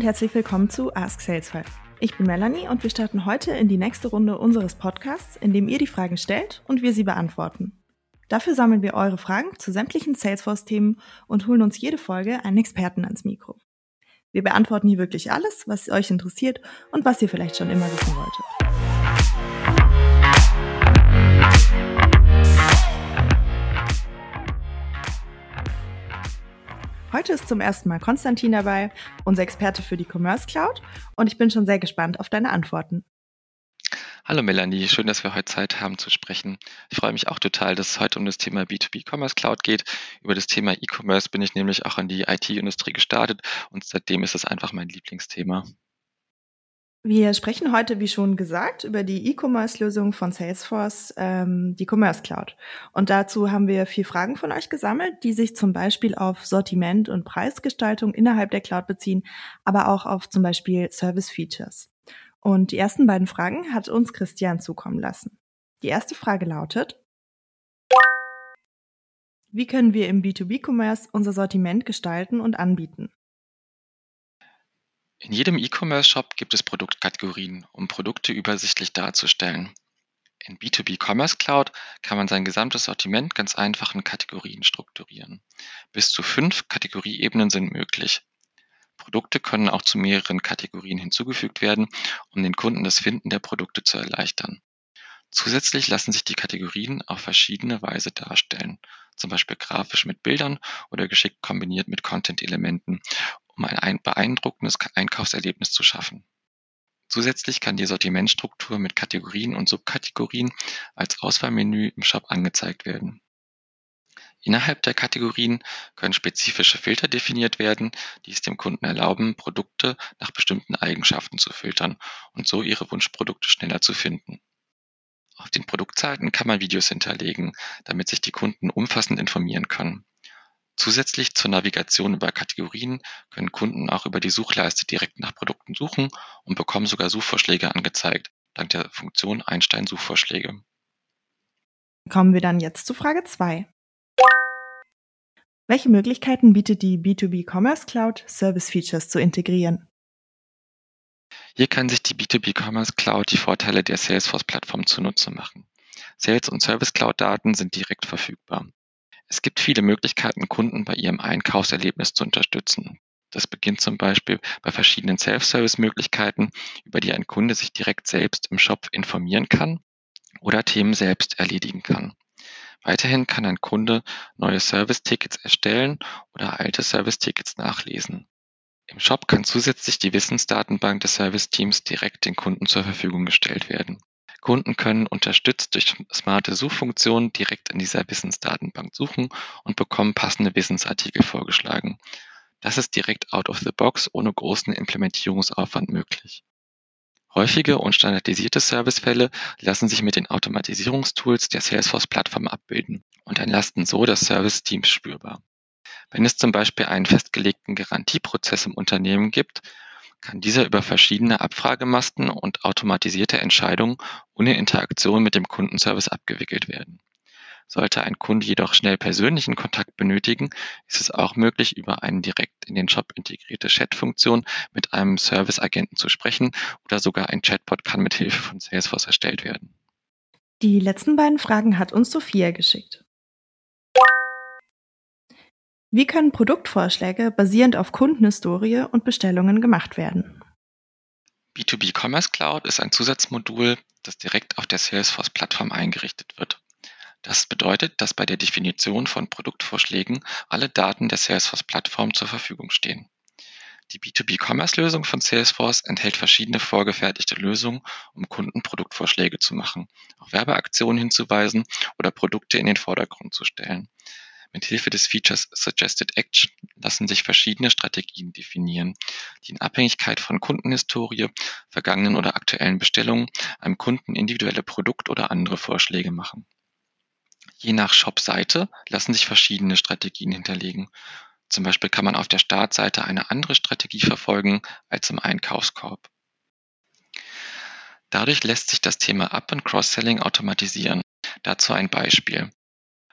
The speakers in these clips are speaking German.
und herzlich willkommen zu Ask Salesforce. Ich bin Melanie und wir starten heute in die nächste Runde unseres Podcasts, in dem ihr die Fragen stellt und wir sie beantworten. Dafür sammeln wir eure Fragen zu sämtlichen Salesforce-Themen und holen uns jede Folge einen Experten ans Mikro. Wir beantworten hier wirklich alles, was euch interessiert und was ihr vielleicht schon immer wissen wolltet. Heute ist zum ersten Mal Konstantin dabei, unser Experte für die Commerce Cloud, und ich bin schon sehr gespannt auf deine Antworten. Hallo Melanie, schön, dass wir heute Zeit haben zu sprechen. Ich freue mich auch total, dass es heute um das Thema B2B Commerce Cloud geht. Über das Thema E-Commerce bin ich nämlich auch an die IT-Industrie gestartet und seitdem ist es einfach mein Lieblingsthema. Wir sprechen heute, wie schon gesagt, über die E-Commerce-Lösung von Salesforce, ähm, die Commerce Cloud. Und dazu haben wir vier Fragen von euch gesammelt, die sich zum Beispiel auf Sortiment und Preisgestaltung innerhalb der Cloud beziehen, aber auch auf zum Beispiel Service-Features. Und die ersten beiden Fragen hat uns Christian zukommen lassen. Die erste Frage lautet, wie können wir im B2B-Commerce unser Sortiment gestalten und anbieten? In jedem E-Commerce-Shop gibt es Produktkategorien, um Produkte übersichtlich darzustellen. In B2B Commerce Cloud kann man sein gesamtes Sortiment ganz einfach in Kategorien strukturieren. Bis zu fünf Kategorieebenen sind möglich. Produkte können auch zu mehreren Kategorien hinzugefügt werden, um den Kunden das Finden der Produkte zu erleichtern. Zusätzlich lassen sich die Kategorien auf verschiedene Weise darstellen, zum Beispiel grafisch mit Bildern oder geschickt kombiniert mit Content-Elementen, um ein beeindruckendes Einkaufserlebnis zu schaffen. Zusätzlich kann die Sortimentstruktur mit Kategorien und Subkategorien als Auswahlmenü im Shop angezeigt werden. Innerhalb der Kategorien können spezifische Filter definiert werden, die es dem Kunden erlauben, Produkte nach bestimmten Eigenschaften zu filtern und so ihre Wunschprodukte schneller zu finden. Auf den Produktseiten kann man Videos hinterlegen, damit sich die Kunden umfassend informieren können. Zusätzlich zur Navigation über Kategorien können Kunden auch über die Suchleiste direkt nach Produkten suchen und bekommen sogar Suchvorschläge angezeigt, dank der Funktion Einstein Suchvorschläge. Kommen wir dann jetzt zu Frage 2. Welche Möglichkeiten bietet die B2B Commerce Cloud, Service Features zu integrieren? Hier kann sich die B2B Commerce Cloud die Vorteile der Salesforce-Plattform zunutze machen. Sales- und Service Cloud-Daten sind direkt verfügbar. Es gibt viele Möglichkeiten, Kunden bei ihrem Einkaufserlebnis zu unterstützen. Das beginnt zum Beispiel bei verschiedenen Self-Service-Möglichkeiten, über die ein Kunde sich direkt selbst im Shop informieren kann oder Themen selbst erledigen kann. Weiterhin kann ein Kunde neue Service-Tickets erstellen oder alte Service-Tickets nachlesen. Im Shop kann zusätzlich die Wissensdatenbank des Service-Teams direkt den Kunden zur Verfügung gestellt werden. Kunden können unterstützt durch smarte Suchfunktionen direkt in dieser Wissensdatenbank suchen und bekommen passende Wissensartikel vorgeschlagen. Das ist direkt out of the box ohne großen Implementierungsaufwand möglich. Häufige und standardisierte Servicefälle lassen sich mit den Automatisierungstools der Salesforce-Plattform abbilden und entlasten so das Service-Team spürbar. Wenn es zum Beispiel einen festgelegten Garantieprozess im Unternehmen gibt, kann dieser über verschiedene Abfragemasten und automatisierte Entscheidungen ohne Interaktion mit dem Kundenservice abgewickelt werden. Sollte ein Kunde jedoch schnell persönlichen Kontakt benötigen, ist es auch möglich, über eine direkt in den Shop integrierte Chat-Funktion mit einem Service-Agenten zu sprechen oder sogar ein Chatbot kann mit Hilfe von Salesforce erstellt werden. Die letzten beiden Fragen hat uns Sophia geschickt. Wie können Produktvorschläge basierend auf Kundenhistorie und Bestellungen gemacht werden? B2B Commerce Cloud ist ein Zusatzmodul, das direkt auf der Salesforce-Plattform eingerichtet wird. Das bedeutet, dass bei der Definition von Produktvorschlägen alle Daten der Salesforce-Plattform zur Verfügung stehen. Die B2B-Commerce-Lösung von Salesforce enthält verschiedene vorgefertigte Lösungen, um Kunden Produktvorschläge zu machen, auf Werbeaktionen hinzuweisen oder Produkte in den Vordergrund zu stellen. Mit Hilfe des Features Suggested Action lassen sich verschiedene Strategien definieren, die in Abhängigkeit von Kundenhistorie, vergangenen oder aktuellen Bestellungen einem Kunden individuelle Produkt- oder andere Vorschläge machen. Je nach Shop-Seite lassen sich verschiedene Strategien hinterlegen. Zum Beispiel kann man auf der Startseite eine andere Strategie verfolgen als im Einkaufskorb. Dadurch lässt sich das Thema Up- und Cross-Selling automatisieren. Dazu ein Beispiel.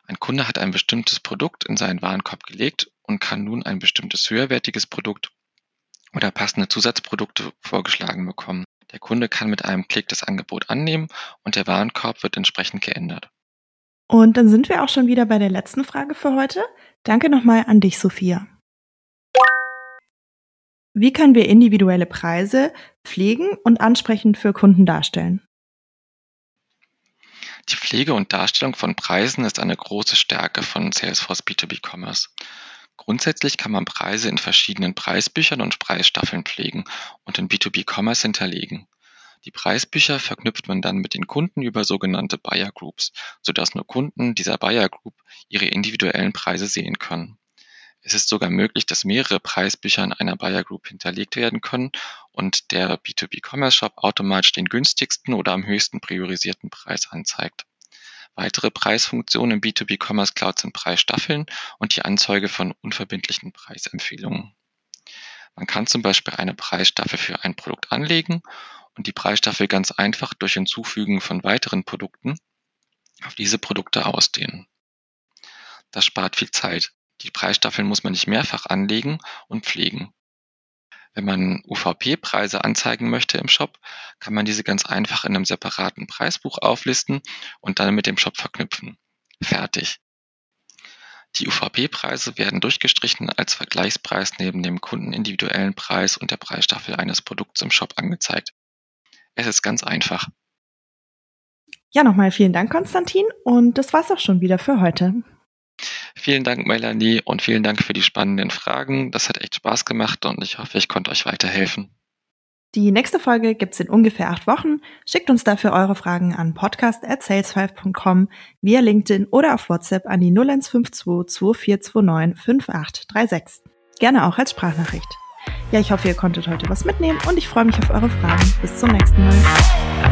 Ein Kunde hat ein bestimmtes Produkt in seinen Warenkorb gelegt und kann nun ein bestimmtes höherwertiges Produkt oder passende Zusatzprodukte vorgeschlagen bekommen. Der Kunde kann mit einem Klick das Angebot annehmen und der Warenkorb wird entsprechend geändert. Und dann sind wir auch schon wieder bei der letzten Frage für heute. Danke nochmal an dich, Sophia. Wie können wir individuelle Preise pflegen und ansprechend für Kunden darstellen? Die Pflege und Darstellung von Preisen ist eine große Stärke von Salesforce B2B Commerce. Grundsätzlich kann man Preise in verschiedenen Preisbüchern und Preisstaffeln pflegen und in B2B Commerce hinterlegen. Die Preisbücher verknüpft man dann mit den Kunden über sogenannte Buyer Groups, sodass nur Kunden dieser Buyer Group ihre individuellen Preise sehen können. Es ist sogar möglich, dass mehrere Preisbücher in einer Buyer Group hinterlegt werden können und der B2B Commerce Shop automatisch den günstigsten oder am höchsten priorisierten Preis anzeigt. Weitere Preisfunktionen im B2B Commerce Cloud sind Preisstaffeln und die Anzeige von unverbindlichen Preisempfehlungen. Man kann zum Beispiel eine Preisstaffel für ein Produkt anlegen und die Preisstaffel ganz einfach durch Hinzufügen von weiteren Produkten auf diese Produkte ausdehnen. Das spart viel Zeit. Die Preisstaffeln muss man nicht mehrfach anlegen und pflegen. Wenn man UVP-Preise anzeigen möchte im Shop, kann man diese ganz einfach in einem separaten Preisbuch auflisten und dann mit dem Shop verknüpfen. Fertig. Die UVP-Preise werden durchgestrichen als Vergleichspreis neben dem kundenindividuellen Preis und der Preisstaffel eines Produkts im Shop angezeigt. Es ist ganz einfach. Ja, nochmal vielen Dank, Konstantin. Und das war's auch schon wieder für heute. Vielen Dank, Melanie, und vielen Dank für die spannenden Fragen. Das hat echt Spaß gemacht und ich hoffe, ich konnte euch weiterhelfen. Die nächste Folge gibt's in ungefähr acht Wochen. Schickt uns dafür eure Fragen an podcast.sales5.com via LinkedIn oder auf WhatsApp an die 0152 2429 5836. Gerne auch als Sprachnachricht. Ja, ich hoffe, ihr konntet heute was mitnehmen und ich freue mich auf eure Fragen. Bis zum nächsten Mal.